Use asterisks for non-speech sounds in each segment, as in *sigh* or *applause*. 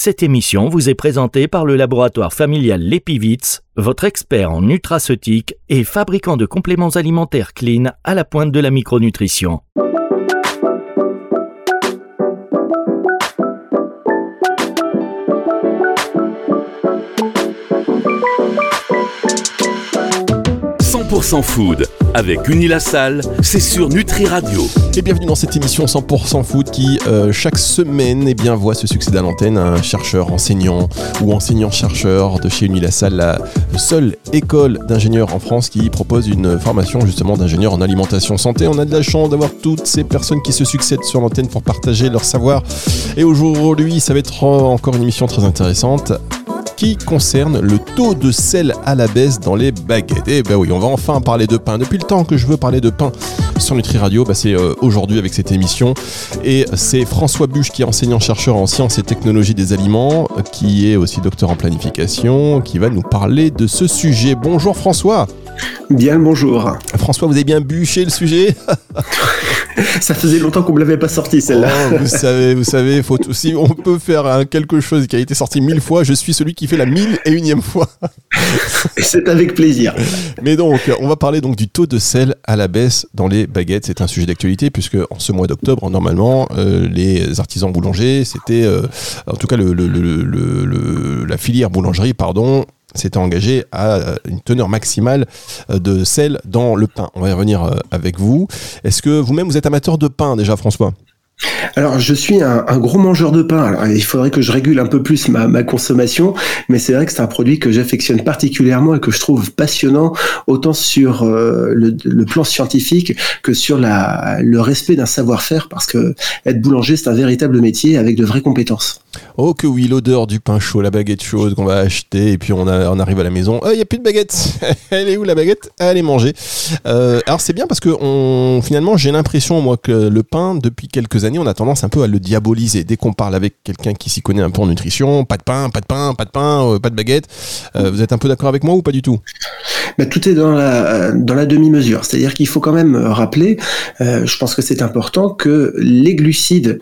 Cette émission vous est présentée par le laboratoire familial Lepivitz, votre expert en nutraceutique et fabricant de compléments alimentaires clean à la pointe de la micronutrition. « food avec Unilassal, c'est sur Nutri Radio. Et bienvenue dans cette émission 100% foot qui, euh, chaque semaine, eh bien, voit se succéder à l'antenne un chercheur, enseignant ou enseignant-chercheur de chez Unilassal, la seule école d'ingénieurs en France qui propose une formation justement d'ingénieur en alimentation santé. On a de la chance d'avoir toutes ces personnes qui se succèdent sur l'antenne pour partager leur savoir. Et aujourd'hui, ça va être encore une émission très intéressante qui concerne le taux de sel à la baisse dans les baguettes. Et eh ben oui, on va enfin parler de pain. Depuis le temps que je veux parler de pain sur Nutri Radio, bah c'est euh, aujourd'hui avec cette émission. Et c'est François Buche qui est enseignant-chercheur en sciences et technologies des aliments, qui est aussi docteur en planification, qui va nous parler de ce sujet. Bonjour François. Bien bonjour. François, vous avez bien bûché le sujet? *laughs* *laughs* Ça faisait longtemps qu'on ne l'avait pas sorti celle-là. Oh, vous savez, vous savez, faut si on peut faire quelque chose qui a été sorti mille fois, je suis celui qui fait la mille et unième fois. C'est avec plaisir. Mais donc, on va parler donc du taux de sel à la baisse dans les baguettes. C'est un sujet d'actualité puisque en ce mois d'octobre, normalement, euh, les artisans boulangers, c'était, euh, en tout cas, le, la filière boulangerie, pardon, s'était engagé à euh, une teneur maximale euh, de sel dans le pain. On va y revenir euh, avec vous. Est-ce que vous-même vous êtes amateur de pain déjà, François? Alors, je suis un, gros mangeur de pain. Il faudrait que je régule un peu plus ma, consommation, mais c'est vrai que c'est un produit que j'affectionne particulièrement et que je trouve passionnant, autant sur euh, le, plan scientifique que sur le respect d'un savoir-faire, parce que être boulanger, c'est un véritable métier avec de vraies compétences. Oh que oui, l'odeur du pain chaud, la baguette chaude qu'on va acheter, et puis on, arrive à la maison, il oh, n'y a plus de baguette. *laughs* Elle est où la baguette? Elle est mangée. Euh, alors c'est bien parce que finalement, j'ai l'impression, moi, que le pain, depuis quelques années, on a tendance un peu à le diaboliser. Dès qu'on parle avec quelqu'un qui s'y connaît un peu en nutrition, pas de pain, pas de pain, pas de pain, euh, pas de baguette. Euh, vous êtes un peu d'accord avec moi ou pas du tout? Bah, Tout est dans la, dans la demi-mesure. C'est-à-dire qu'il faut quand même rappeler, euh, je pense que c'est important, que les glucides,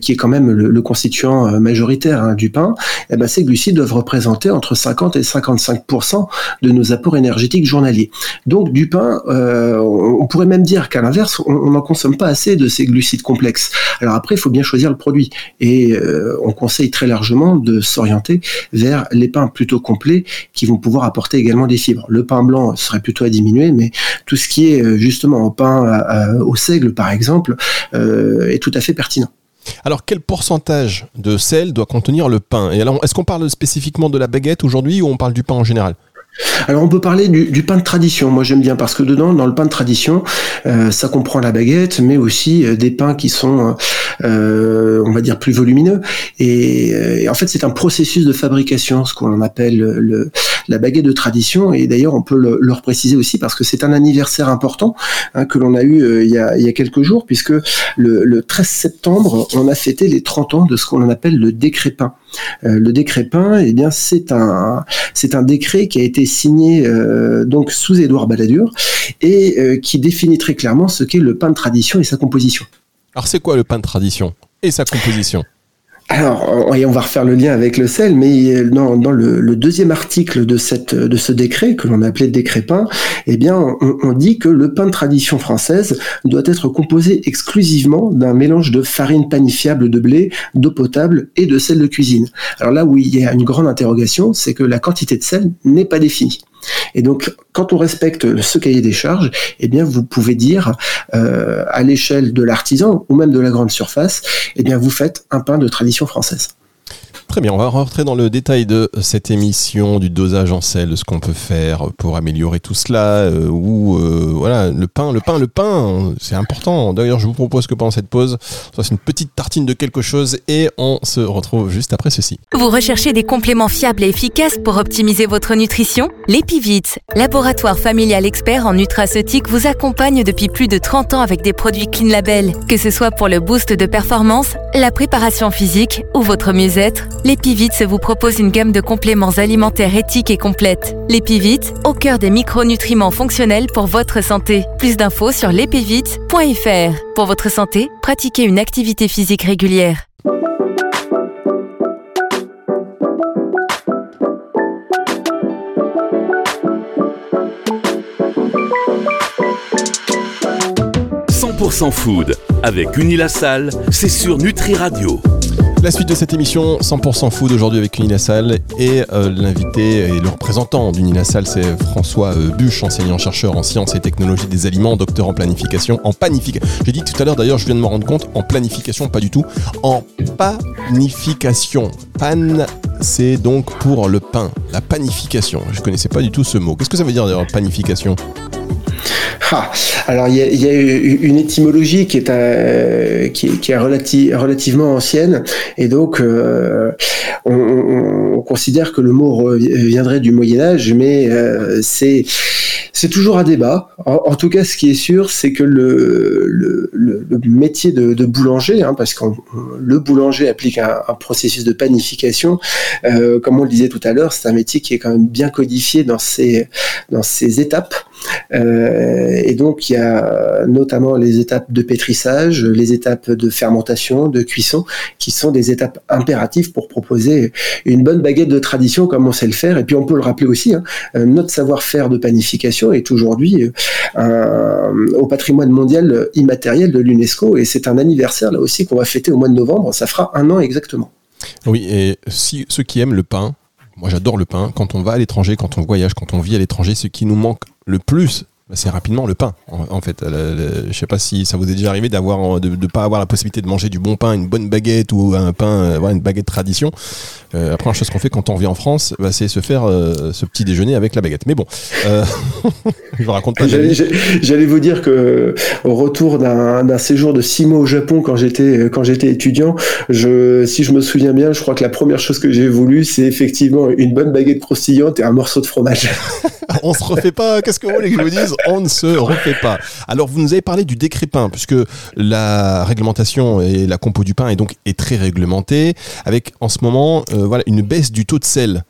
qui est quand même le, constituant majoritaire hein, du pain, eh ben, ces glucides doivent représenter entre 50 et 55% de nos apports énergétiques journaliers. Donc du pain, on pourrait même dire qu'à l'inverse, on n'en consomme pas assez de ces glucides complexes. Alors après, il faut bien choisir le produit. Et euh, on conseille très largement de s'orienter vers les pains plutôt complets qui vont pouvoir apporter également des fibres. Le pain blanc serait plutôt à diminuer, mais tout ce qui est euh, justement au pain au seigle, par exemple, euh, est tout à fait pertinent. Alors, quel pourcentage de sel doit contenir le pain? Et alors, est-ce qu'on parle spécifiquement de la baguette aujourd'hui ou on parle du pain en général? Alors on peut parler du, pain de tradition. Moi j'aime bien parce que dedans, dans le pain de tradition, euh, ça comprend la baguette, mais aussi euh, des pains qui sont, euh, on va dire, plus volumineux. Et, en fait, c'est un processus de fabrication, ce qu'on appelle le, la baguette de tradition. Et d'ailleurs, on peut le, leur préciser aussi parce que c'est un anniversaire important hein, que l'on a eu il, y a, il y a quelques jours, puisque le, le 13 septembre, on a fêté les 30 ans de ce qu'on appelle le décret pain. le décret pain, eh bien, c'est un, décret qui a été signé euh, donc sous Édouard Balladur et euh, qui définit très clairement ce qu'est le pain de tradition et sa composition. Alors c'est quoi le pain de tradition et sa composition? Alors, on va refaire le lien avec le sel, mais dans, le, deuxième article de ce décret, que l'on appelait décret pain, eh bien, on, dit que le pain de tradition française doit être composé exclusivement d'un mélange de farine panifiable de blé, d'eau potable et de sel de cuisine. Alors là où il y a une grande interrogation, c'est que la quantité de sel n'est pas définie. Et donc, quand on respecte ce cahier des charges, eh bien, vous pouvez dire euh, à l'échelle de l'artisan ou même de la grande surface, eh bien, vous faites un pain de tradition française. Très bien, on va rentrer dans le détail de cette émission, du dosage en sel, de ce qu'on peut faire pour améliorer tout cela, euh, ou euh, voilà, le pain, le pain, le pain, c'est important. D'ailleurs, je vous propose que pendant cette pause, on fasse une petite tartine de quelque chose et on se retrouve juste après ceci. Vous recherchez des compléments fiables et efficaces pour optimiser votre nutrition? L'Epivit, laboratoire familial expert en nutraceutique, vous accompagne depuis plus de 30 ans avec des produits Clean Label, que ce soit pour le boost de performance, la préparation physique ou votre mieux-être L'Épivite vous propose une gamme de compléments alimentaires éthiques et complètes. L'Épivite, au cœur des micronutriments fonctionnels pour votre santé. Plus d'infos sur l'épivite.fr. Pour votre santé, pratiquez une activité physique régulière. « 100% Food » avec Unilassal, c'est sur Nutri Radio. La suite de cette émission 100% food aujourd'hui avec Unilassal et euh, l'invité et le représentant d'Unilassal c'est François euh, enseignant-chercheur en sciences et technologies des aliments, docteur en planification, en panification. J'ai dit tout à l'heure d'ailleurs, je viens de me rendre compte, en planification, pas du tout, en panification. Pan, c'est donc pour le pain, la panification. Je connaissais pas du tout ce mot. Qu'est-ce que ça veut dire d'ailleurs panification? Ah, alors il y, a, une étymologie qui est, relativement ancienne et donc euh, on, considère que le mot viendrait du Moyen Âge, mais euh, c'est toujours un débat. En, tout cas, ce qui est sûr, c'est que le, métier de, boulanger, hein, parce que le boulanger applique un, processus de panification, euh, comme on le disait tout à l'heure, c'est un métier qui est quand même bien codifié dans ses étapes. Euh, et donc, il y a notamment les étapes de pétrissage, les étapes de fermentation, de cuisson, qui sont des étapes impératives pour proposer une bonne baguette de tradition comme on sait le faire. Et puis, on peut le rappeler aussi, hein, notre savoir-faire de panification est aujourd'hui euh, au patrimoine mondial immatériel de l'UNESCO. Et c'est un anniversaire là aussi qu'on va fêter au mois de novembre. Ça fera un an exactement. Oui, et si ceux qui aiment le pain, moi j'adore le pain, quand on va à l'étranger, quand on voyage, quand on vit à l'étranger, ce qui nous manque le plus c'est rapidement le pain en, fait. Je sais pas si ça vous est déjà arrivé d'avoir de, de pas avoir la possibilité de manger du bon pain, une bonne baguette ou un pain, euh, une baguette tradition. Euh, la première chose qu'on fait quand on vit en France, bah, c'est se faire euh, ce petit déjeuner avec la baguette. Mais bon, euh, *laughs* je raconte pas. J'allais vous dire que au retour d'un séjour de six mois au Japon quand j'étais quand j'étais étudiant, je, si je me souviens bien, je crois que la première chose que j'ai voulu, c'est effectivement une bonne baguette croustillante et un morceau de fromage. *laughs* on se refait pas. Qu'est-ce que vous voulez que je vous dise? On ne se refait pas. Alors, vous nous avez parlé du décret pain, puisque la réglementation et la compo du pain est donc très réglementée, avec en ce moment euh, voilà une baisse du taux de sel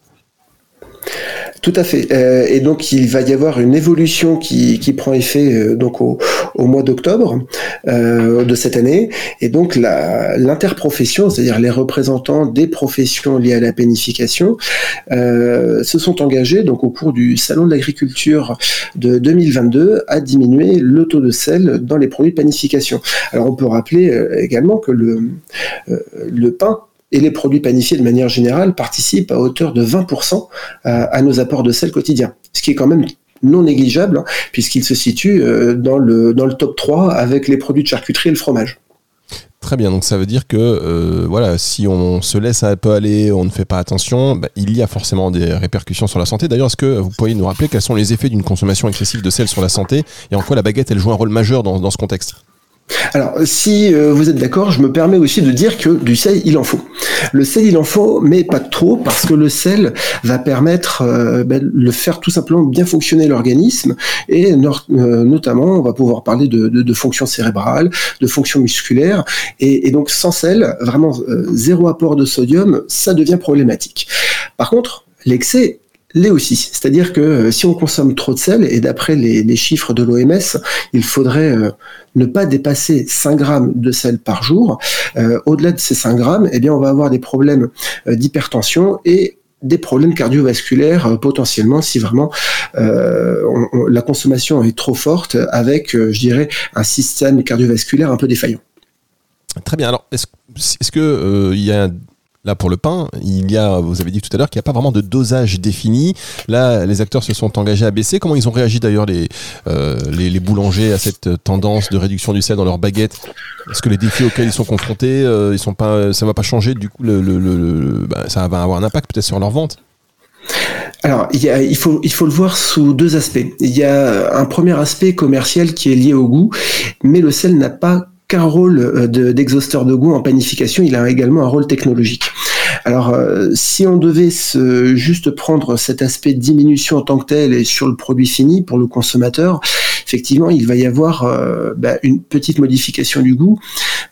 tout à fait. Euh, et donc il va y avoir une évolution qui, qui prend effet euh, donc au, au mois d'octobre euh, de cette année. Et donc l'interprofession, c'est-à-dire les représentants des professions liées à la pénification, euh, se sont engagés donc au cours du salon de l'agriculture de 2022 à diminuer le taux de sel dans les produits de panification. Alors on peut rappeler euh, également que le, le pain et les produits panifiés de manière générale participent à hauteur de 20% à, nos apports de sel quotidiens, ce qui est quand même non négligeable, hein, puisqu'il se situe euh, dans le, dans le top 3 avec les produits de charcuterie et le fromage. Très bien, donc ça veut dire que euh, voilà, si on se laisse un peu aller, on ne fait pas attention, bah, il y a forcément des répercussions sur la santé. D'ailleurs, est-ce que vous pourriez nous rappeler quels sont les effets d'une consommation excessive de sel sur la santé et en quoi la baguette elle joue un rôle majeur dans, dans ce contexte? Alors, si euh, vous êtes d'accord, je me permets aussi de dire que du sel, il en faut. Le sel, il en faut, mais pas trop, parce que le sel va permettre euh, ben, le faire tout simplement bien fonctionner l'organisme, et euh, notamment, on va pouvoir parler de, de, de fonctions cérébrales, de fonctions musculaires, et, et donc sans sel, vraiment zéro apport de sodium, ça devient problématique. Par contre, l'excès l'est aussi. C'est-à-dire que euh, si on consomme trop de sel, et d'après les, chiffres de l'OMS, il faudrait euh, ne pas dépasser 5 grammes de sel par jour. Euh, au-delà de ces 5 grammes, eh bien, on va avoir des problèmes d'hypertension et des problèmes cardiovasculaires potentiellement si vraiment la consommation est trop forte avec, je dirais, un système cardiovasculaire un peu défaillant. Très bien. Alors, est-ce, est-ce que il y a Là, pour le pain, il y a, vous avez dit tout à l'heure qu'il n'y a pas vraiment de dosage défini. Là, les acteurs se sont engagés à baisser. Comment ils ont réagi d'ailleurs les, euh, les, boulangers à cette tendance de réduction du sel dans leurs baguettes? Est-ce que les défis auxquels ils sont confrontés, euh, ils sont pas, ça va pas changer Du coup, le, bah, ça va avoir un impact peut-être sur leur vente? Alors, il, y a, il, faut, il faut le voir sous deux aspects. Il y a un premier aspect commercial qui est lié au goût, mais le sel n'a pas qu'un rôle euh, d'exhausteur de, goût en panification, il a également un rôle technologique. Alors, euh, si on devait se, juste prendre cet aspect de diminution en tant que tel et sur le produit fini pour le consommateur, effectivement, il va y avoir euh, bah, une petite modification du goût.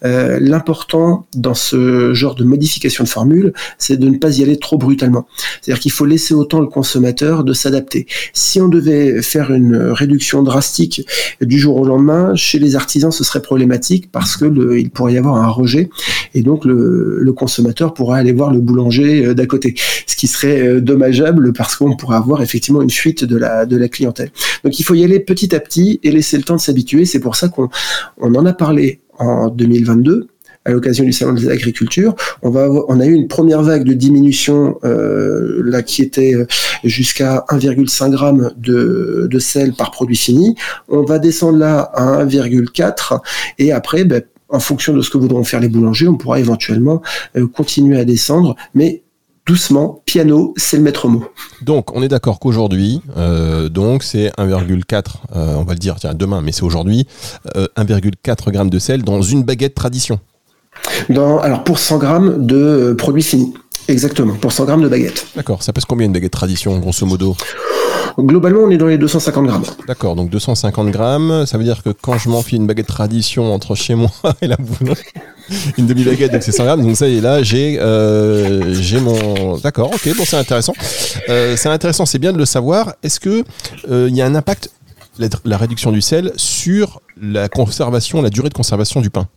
Euh, l'important dans ce genre de modification de formule, c'est de ne pas y aller trop brutalement. C'est-à-dire qu'il faut laisser autant le consommateur de s'adapter. Si on devait faire une réduction drastique du jour au lendemain, chez les artisans, ce serait problématique parce que le, il pourrait y avoir un rejet et donc le, consommateur pourrait aller voir le boulanger euh, d'à côté, ce qui serait dommageable parce qu'on pourrait avoir effectivement une fuite de la clientèle. Donc il faut y aller petit à petit et laisser le temps de s'habituer. C'est pour ça qu'on on en a parlé en 2022 à l'occasion du salon des agricultures. On va on a eu une première vague de diminution euh, là qui était jusqu'à 1,5 g de, de sel par produit fini. On va descendre là à 1,4 et après ben, en fonction de ce que voudront faire les boulangers, on pourra éventuellement euh, continuer à descendre, mais doucement, piano, c'est le maître mot. Donc, on est d'accord qu'aujourd'hui, euh, donc c'est 1,4, euh, on va le dire tiens, demain, mais c'est aujourd'hui, 1,4 g de sel dans une baguette tradition. Dans, alors pour 100 grammes de produits finis. Exactement, pour 100 grammes de baguette. D'accord, ça pèse combien une baguette tradition, grosso modo? Globalement, on est dans les 250 grammes. D'accord, donc 250 grammes, ça veut dire que quand je m'enfile une baguette tradition entre chez moi *laughs* et la boulangerie, *laughs* une demi-baguette, donc c'est 100 grammes, donc ça y est, là, j'ai euh, j'ai mon... D'accord, ok, bon, c'est intéressant. Euh, c'est intéressant, c'est bien de le savoir. Est-ce que euh, il y a un impact, la, la réduction du sel, sur la conservation, la durée de conservation du pain?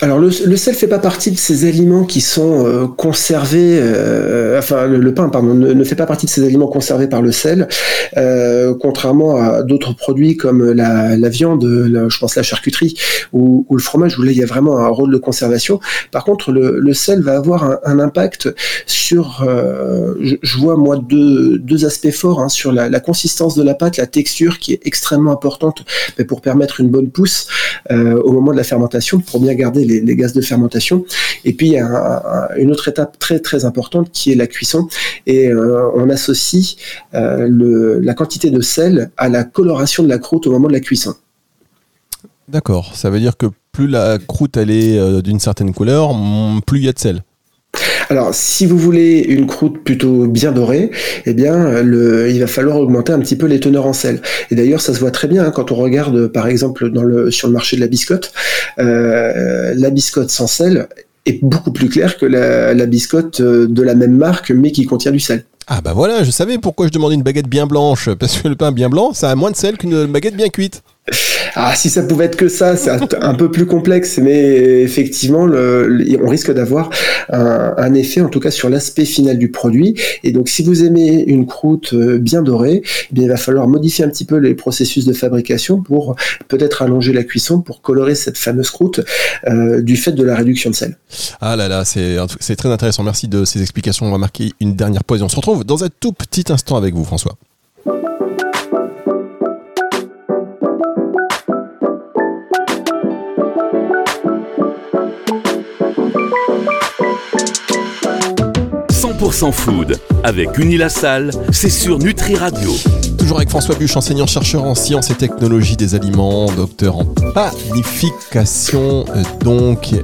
Alors le, le, sel fait pas partie de ces aliments qui sont euh, conservés, euh, enfin le, pain pardon ne, fait pas partie de ces aliments conservés par le sel, euh, contrairement à d'autres produits comme la, la viande, je pense la charcuterie ou, ou, le fromage où là il y a vraiment un rôle de conservation. Par contre le, le sel va avoir un, un impact sur, euh, je, je, vois moi deux, deux aspects forts hein, sur la, la, consistance de la pâte, la texture qui est extrêmement importante pour permettre une bonne pousse euh, au moment de la fermentation pour bien garder les, gaz de fermentation. Et puis il y a une autre étape très très importante qui est la cuisson. Et euh, on associe euh, la quantité de sel à la coloration de la croûte au moment de la cuisson. D'accord, ça veut dire que plus la croûte elle est euh, d'une certaine couleur, plus il y a de sel. Alors, si vous voulez une croûte plutôt bien dorée, eh bien, il va falloir augmenter un petit peu les teneurs en sel. Et d'ailleurs, ça se voit très bien hein, quand on regarde, par exemple, sur le marché de la biscotte. Euh, la biscotte sans sel est beaucoup plus claire que la, la biscotte euh, de la même marque, mais qui contient du sel. Ah bah voilà, je savais pourquoi je demandais une baguette bien blanche, parce que le pain bien blanc, ça a moins de sel qu'une baguette bien cuite. Ah, si ça pouvait être que ça, c'est un, peu plus complexe, mais effectivement, on risque d'avoir un, un, effet, en tout cas, sur l'aspect final du produit. Et donc, si vous aimez une croûte euh, bien dorée, eh bien, il va falloir modifier un petit peu les processus de fabrication pour peut-être allonger la cuisson pour colorer cette fameuse croûte euh, du fait de la réduction de sel. Ah là là, c'est très intéressant. Merci de ces explications. On va marquer une dernière pause et on se retrouve dans un tout petit instant avec vous, François. 100% food avec Unilassal, c'est sur Nutri Radio. Toujours avec François Buche, enseignant-chercheur en sciences et technologies des aliments, docteur en panification. Euh, donc,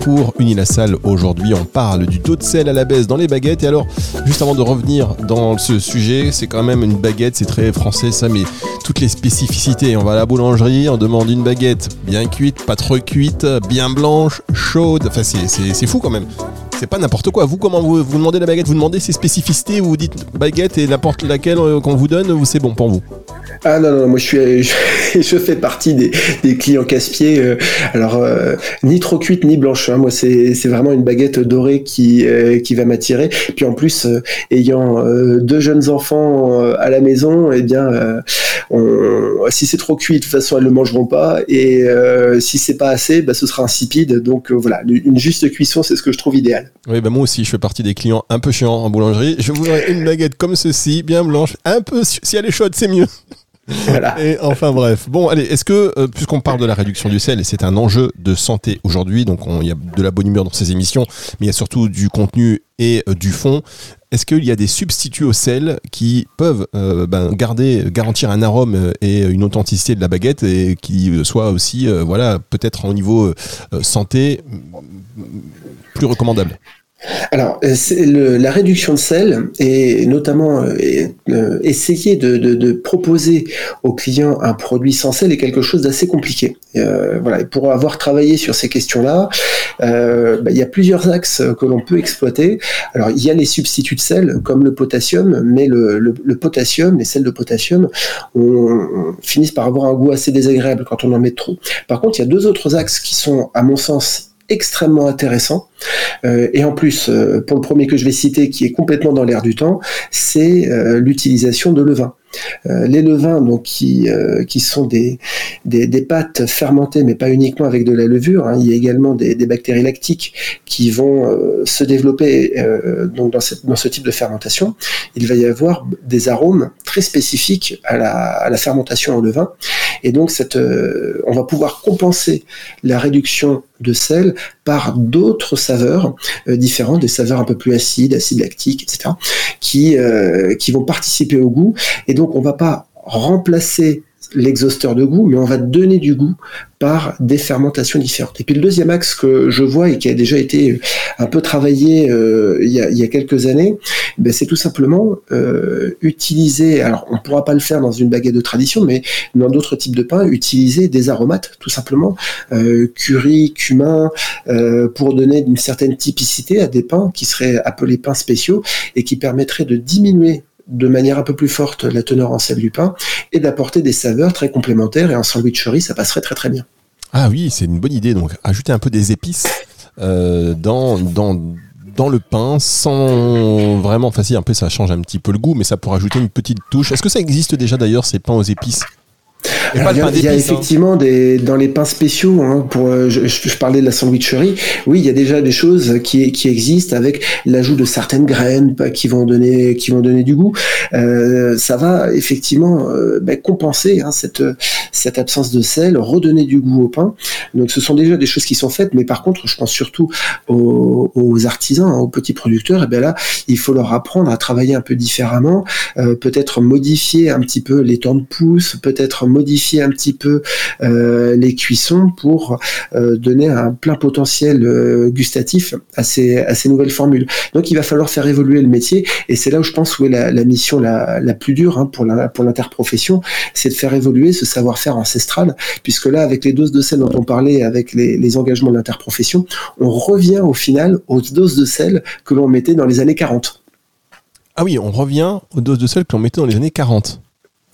pour Unilassal, aujourd'hui, on parle du taux de sel à la baisse dans les baguettes. Et alors, juste avant de revenir dans ce sujet, c'est quand même une baguette, c'est très français ça, mais toutes les spécificités. On va à la boulangerie, on demande une baguette bien cuite, pas trop cuite, bien blanche, chaude. Enfin, c'est fou quand même c'est pas n'importe quoi. Vous, comment vous, demandez la baguette? Vous demandez ses spécificités, vous, vous dites baguette et n'importe laquelle euh, qu'on vous donne, ou c'est bon pour vous ah non, non, moi je suis, *laughs* je, fais partie des, des clients casse-pieds. Euh, alors, euh, ni trop cuite ni blanche. Hein. Moi, c'est vraiment une baguette dorée qui, qui va m'attirer. Puis en plus, ayant deux jeunes enfants à la maison, eh bien, si c'est trop cuit, de toute façon, elles le mangeront pas. Et si c'est pas assez, bah, ce sera insipide. Donc voilà, une juste cuisson, c'est ce que je trouve idéal. Oui, bah moi aussi, je fais partie des clients un peu chiants en boulangerie. Je voudrais une baguette comme ceci, bien blanche, un peu, si elle est chaude, c'est mieux. Voilà. Et enfin bref. Bon, allez, est-ce que, euh, puisqu'on parle de la réduction du sel, et c'est un enjeu de santé aujourd'hui, donc il y a de la bonne humeur dans ces émissions, mais il y a surtout du contenu et euh, du fond, est-ce qu'il y a des substituts au sel qui peuvent euh, ben, garder, garantir un arôme et une authenticité de la baguette et qui soient aussi, voilà, peut-être au niveau santé plus recommandable? Alors, euh, le, la réduction de sel et notamment euh, euh, essayer de, de, de, proposer aux clients un produit sans sel est quelque chose d'assez compliqué. Euh, voilà, pour avoir travaillé sur ces questions-là, euh, bah, il y a plusieurs axes que l'on peut exploiter. Alors, il y a les substituts de sel comme le potassium, mais le, le, le potassium, les sels de potassium, on, on, finissent par avoir un goût assez désagréable quand on en met trop. Par contre, il y a deux autres axes qui sont, à mon sens, extrêmement intéressants. et en plus, pour le premier que je vais citer, qui est complètement dans l'air du temps, c'est l'utilisation de levain. Euh, les levains, donc qui, euh, qui sont des, des, pâtes fermentées, mais pas uniquement avec de la levure. Hein. Il y a également des, bactéries lactiques qui vont euh, se développer donc dans, cette, dans ce type de fermentation. Il va y avoir des arômes très spécifiques à la, fermentation au levain. Et donc, cette, on va pouvoir compenser la réduction de sel par d'autres saveurs différentes, des saveurs un peu plus acides, acides lactiques, etc., qui, qui vont participer au goût. Et donc, on va pas remplacer l'exhausteur de goût, mais on va donner du goût par des fermentations différentes. Et puis le deuxième axe que je vois et qui a déjà été un peu travaillé euh, il, y a, quelques années, ben c'est tout simplement euh, utiliser, alors on ne pourra pas le faire dans une baguette de tradition, mais dans d'autres types de pain, utiliser des aromates, tout simplement, euh, curry, cumin, pour donner une certaine typicité à des pains qui seraient appelés pains spéciaux et qui permettraient de diminuer de manière un peu plus forte la teneur en sel du pain et d'apporter des saveurs très complémentaires. Et en sandwicherie, ça passerait très très bien. Ah oui, c'est une bonne idée. Donc, ajouter un peu des épices euh, dans, dans, dans le pain sans vraiment facile. Un peu, ça change un petit peu le goût, mais ça pourrait ajouter une petite touche. Est-ce que ça existe déjà d'ailleurs ces pains aux épices? Il y a, hein. effectivement des, dans les pains spéciaux, hein, pour, euh, je, parlais de la sandwicherie, oui, il y a déjà des choses qui, qui existent avec l'ajout de certaines graines qui vont donner, qui vont donner du goût. Euh, ça va effectivement euh, ben, compenser hein, cette, cette absence de sel, redonner du goût au pain. Donc ce sont déjà des choses qui sont faites, mais par contre, je pense surtout aux, aux artisans, hein, aux petits producteurs, et bien là, il faut leur apprendre à travailler un peu différemment, euh, peut-être modifier un petit peu les temps de pousse, peut-être modifier un petit peu euh, les cuissons pour euh, donner un plein potentiel euh, gustatif à ces, à ces nouvelles formules. Donc il va falloir faire évoluer le métier et c'est là où je pense où est la, la mission la, la, plus dure hein, pour l'interprofession, c'est de faire évoluer ce savoir-faire ancestral, puisque là avec les doses de sel dont on parlait, avec les, les engagements de l'interprofession, on revient au final aux doses de sel que l'on mettait dans les années 40. Ah oui, on revient aux doses de sel que l'on mettait dans les années 40.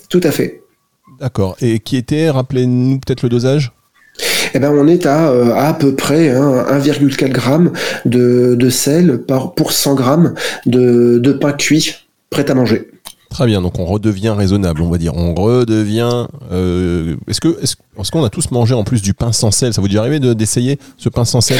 Tout à fait. D'accord. Et qui était, rappelez-nous peut-être le dosage? Eh ben, on est à euh, à, peu près 1,4 hein, g de, sel par, pour 100 g de, de pain cuit prêt à manger. Très bien, donc on redevient raisonnable, on va dire. On redevient. Euh, est-ce que est-ce, qu'on a tous mangé en plus du pain sans sel? Ça vous dit arrivé d'essayer ce pain sans sel?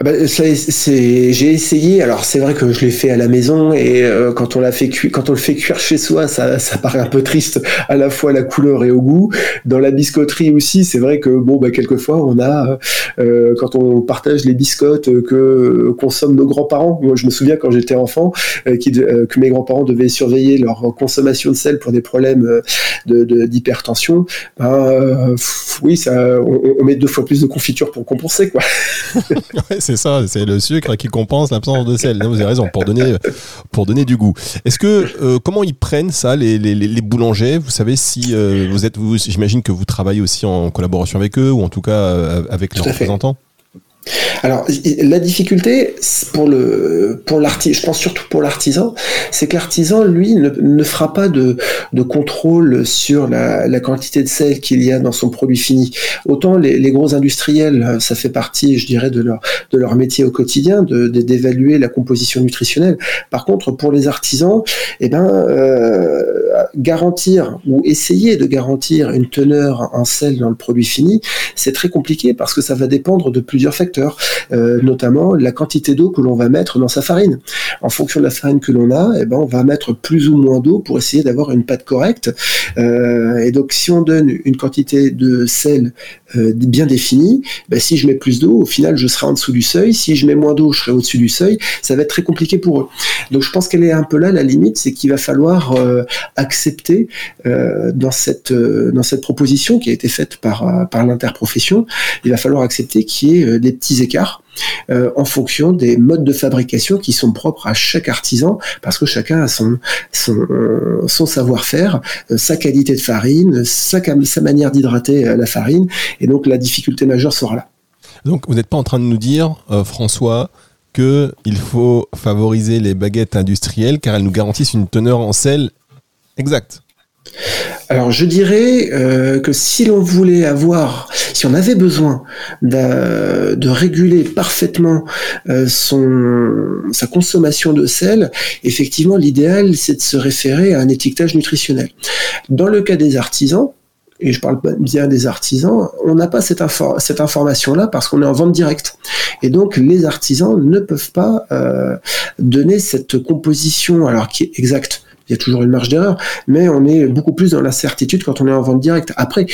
Bah, c'est, j'ai essayé. Alors c'est vrai que je l'ai fait à la maison et euh, quand on l'a fait cuire, quand on le fait cuire chez soi, ça, ça paraît un peu triste à la fois à la couleur et au goût. Dans la biscotterie aussi, c'est vrai que bon bah quelquefois on a euh, quand on partage les biscottes que consomment nos grands-parents. Moi je me souviens quand j'étais enfant euh, que mes grands-parents devaient surveiller leur consommation de sel pour des problèmes de, d'hypertension. Ben, oui, ça, on, on, met deux fois plus de confiture pour compenser quoi. *laughs* *laughs* c'est ça, c'est le sucre qui compense l'absence de sel. vous avez raison, pour donner, pour donner du goût. Est-ce que, euh, comment ils prennent ça, les, les, boulangers? Vous savez si euh, vous êtes, vous, j'imagine que vous travaillez aussi en collaboration avec eux, ou en tout cas euh, avec leurs représentants? Alors, la difficulté pour le pour l'artisan, je pense surtout pour l'artisan, c'est que l'artisan, lui, ne, ne, fera pas de, de contrôle sur la, la quantité de sel qu'il y a dans son produit fini. Autant les, gros industriels, ça fait partie, je dirais, de leur de leur métier au quotidien, de d'évaluer la composition nutritionnelle. Par contre, pour les artisans, eh ben, euh, garantir ou essayer de garantir une teneur en sel dans le produit fini, c'est très compliqué parce que ça va dépendre de plusieurs facteurs. Euh, notamment la quantité d'eau que l'on va mettre dans sa farine. En fonction de la farine que l'on a, eh ben, on va mettre plus ou moins d'eau pour essayer d'avoir une pâte correcte. Euh, et donc, si on donne une quantité de sel euh, bien définie, ben, si je mets plus d'eau, au final, je serai en dessous du seuil. Si je mets moins d'eau, je serai au-dessus du seuil. Ça va être très compliqué pour eux. Donc, je pense qu'elle est un peu là la limite, c'est qu'il va falloir accepter dans cette dans cette proposition qui a été faite par par l'interprofession, il va falloir accepter qu'il y ait des petits écarts euh, en fonction des modes de fabrication qui sont propres à chaque artisan, parce que chacun a son, son, savoir-faire, euh, sa qualité de farine, sa, manière d'hydrater euh, la farine, et donc la difficulté majeure sera là. Donc vous n'êtes pas en train de nous dire, François, qu'il faut favoriser les baguettes industrielles car elles nous garantissent une teneur en sel exacte alors je dirais euh, que si l'on voulait avoir, si on avait besoin de, réguler parfaitement euh, sa consommation de sel, effectivement l'idéal c'est de se référer à un étiquetage nutritionnel. Dans le cas des artisans, et je parle bien des artisans, on n'a pas cette, cette information-là parce qu'on est en vente directe. Et donc les artisans ne peuvent pas euh, donner cette composition, alors qui est exacte il y a toujours une marge d'erreur, mais on est beaucoup plus dans la certitude quand on est en vente directe. Après,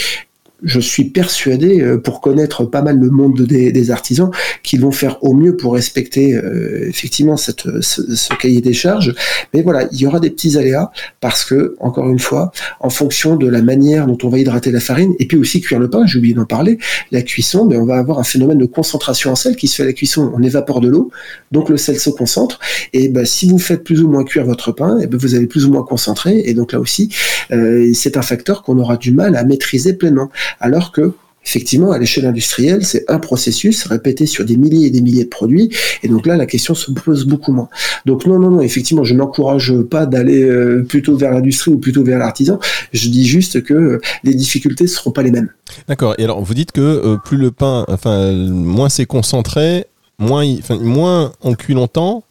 je suis persuadé, euh, pour connaître pas mal le monde des, artisans, qu'ils vont faire au mieux pour respecter euh, effectivement cette, ce, cahier des charges. Mais voilà, il y aura des petits aléas parce que, encore une fois, en fonction de la manière dont on va hydrater la farine, et puis aussi cuire le pain, j'ai oublié d'en parler, la cuisson, ben, on va avoir un phénomène de concentration en sel qui se fait à la cuisson. On évapore de l'eau, donc le sel se concentre. Et ben, si vous faites plus ou moins cuire votre pain, et ben, vous allez plus ou moins concentrer. Et donc là aussi, euh, c'est un facteur qu'on aura du mal à maîtriser pleinement alors que Effectivement, à l'échelle industrielle, c'est un processus répété sur des milliers et des milliers de produits, et donc là, la question se pose beaucoup moins. Donc non, non, non, effectivement, je n'encourage pas d'aller euh, plutôt vers l'industrie ou plutôt vers l'artisan. Je dis juste que euh, les difficultés ne seront pas les mêmes. D'accord. Et alors, vous dites que euh, plus le pain, enfin, moins c'est concentré, moins, moins on cuit longtemps,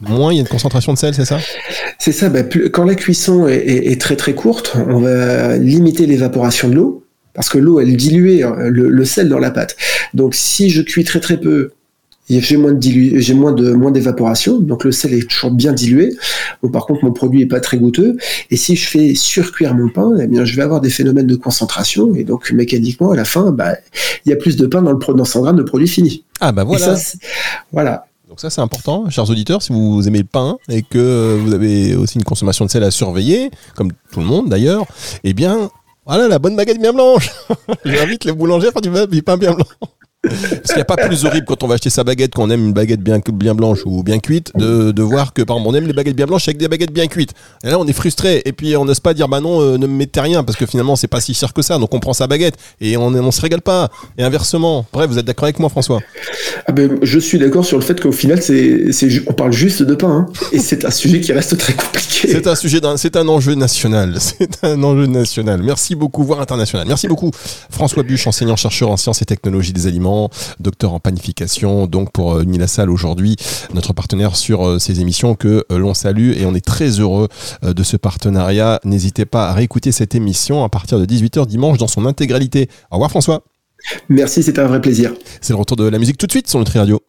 moins il y a une concentration de sel, c'est ça? C'est ça. Bah, quand la cuisson est, très très courte, on va limiter l'évaporation de l'eau parce que l'eau, elle diluait hein, le, sel dans la pâte. Donc si je cuis très très peu, j'ai moins de j'ai moins de moins d'évaporation, donc le sel est toujours bien dilué. par contre, mon produit est pas très goûteux. Et si je fais surcuire mon pain, eh bien, je vais avoir des phénomènes de concentration et donc mécaniquement, à la fin, bah, il y a plus de pain dans le dans 100 grammes de produit fini. Ah bah voilà. voilà. Donc ça c'est important, chers auditeurs, si vous aimez le pain et que vous avez aussi une consommation de sel à surveiller, comme tout le monde d'ailleurs, eh bien voilà la bonne baguette bien blanche. *laughs* J'invite les boulangers à faire du pain bien blanc. Parce qu'il n'y a pas plus horrible quand on va acheter sa baguette, qu'on aime une baguette bien, bien blanche ou bien cuite, de, de voir que par exemple on aime les baguettes bien blanches avec des baguettes bien cuites. Et là on est frustré et puis on n'ose pas dire bah non, euh, ne me mettez rien parce que finalement c'est pas si cher que ça. Donc on prend sa baguette et on, on se régale pas. Et inversement. Bref, vous êtes d'accord avec moi François? Ah ben, Je suis d'accord sur le fait qu'au final c'est, on parle juste de pain hein. et c'est un sujet qui reste très compliqué. C'est un sujet, c'est un enjeu national. *laughs* C'est un enjeu national. Merci beaucoup, voire international. Merci beaucoup François Buche, enseignant chercheur en sciences et technologies des aliments docteur en panification, donc pour euh, Nilassal aujourd'hui, notre partenaire sur euh, ces émissions que euh, l'on salue et on est très heureux de ce partenariat. N'hésitez pas à réécouter cette émission à partir de 18h dimanche dans son intégralité. Au revoir François. Merci, c'était un vrai plaisir. C'est le retour de la musique tout de suite sur Nutri Radio.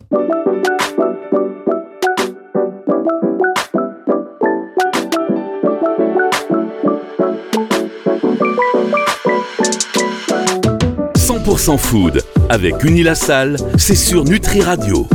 Food avec Unilassal, c'est sur Nutri Radio.